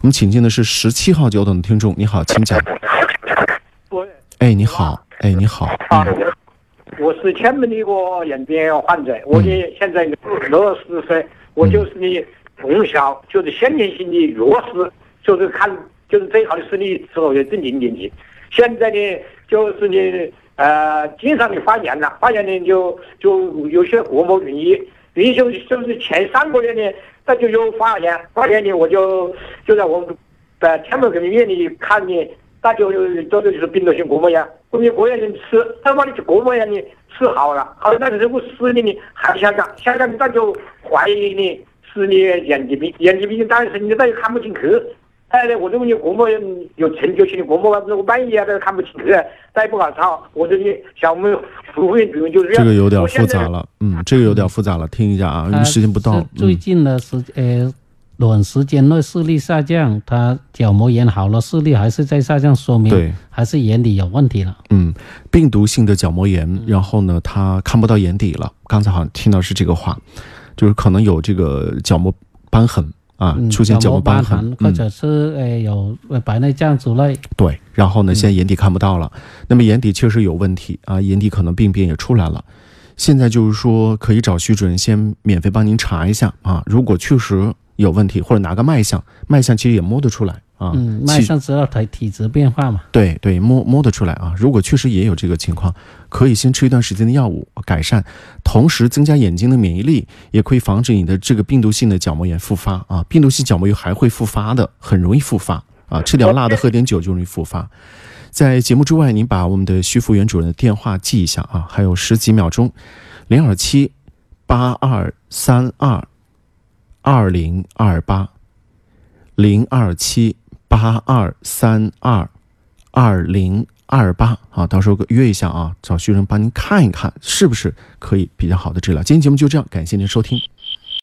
我们请进的是十七号久等的听众，你好，请讲。我哎，你好，哎，你好，啊嗯，我是前面的一个眼病患者，我的现在六十岁，我就是你从小就是先天性的弱视，就是看就是最好的视力时候就正零点几，现在呢就是呢呃经常的发炎了，发炎呢就就有些过膜云翳，云翳就是前三个月呢，那就有发炎，发炎呢我就就在我们在天门人民医院里看呢。那就这个就是病毒性骨膜炎，过膜炎的吃，他把你骨膜炎呢吃好了，好了，但是这个视力呢还下降，下降那就怀疑呢视力眼睛病，眼睛病当然是你再又看不进去。哎，我这个你过膜炎有成就性的过膜炎，我半夜都看不进去，再也不搞操。我这里像我们服务员主任就是这个有点复杂了，嗯，这个有点复杂了，听一下啊，因为时间不到，最嗯，近的时呃短时间内视力下降，他角膜炎好了，视力还是在下降，说明对，还是眼底有问题了。嗯，病毒性的角膜炎，然后呢，他看不到眼底了，刚才好像听到是这个话，就是可能有这个角膜瘢痕啊，嗯，出现角膜瘢瘢痕痕，，或嗯，者是呃有呃白内障之类。对，然后呢，现在眼底看不到了，那么眼底确实有问题啊，眼底可能病变也出来了。现在就是说，可以找徐主任先免费帮您查一下啊，如果确实有问题，或者拿个脉象，脉象其实也摸得出来啊，嗯，其脉象知道体体质变化嘛。对对，摸摸得出来啊。如果确实也有这个情况，可以先吃一段时间的药物改善，同时增加眼睛的免疫力，也可以防止你的这个病毒性的角膜炎复发啊。病毒性角膜炎还会复发的，很容易复发啊。吃点辣的，喝点酒就容易复发。在节目之外，您把我们的徐福元主任的电话记一下啊，还有十几秒钟，零二七八二三二二零二八，零二七八二三二二零二八啊，到时候约一下啊，找徐生帮您看一看，是不是可以比较好的治疗。今天节目就这样，感谢您收听。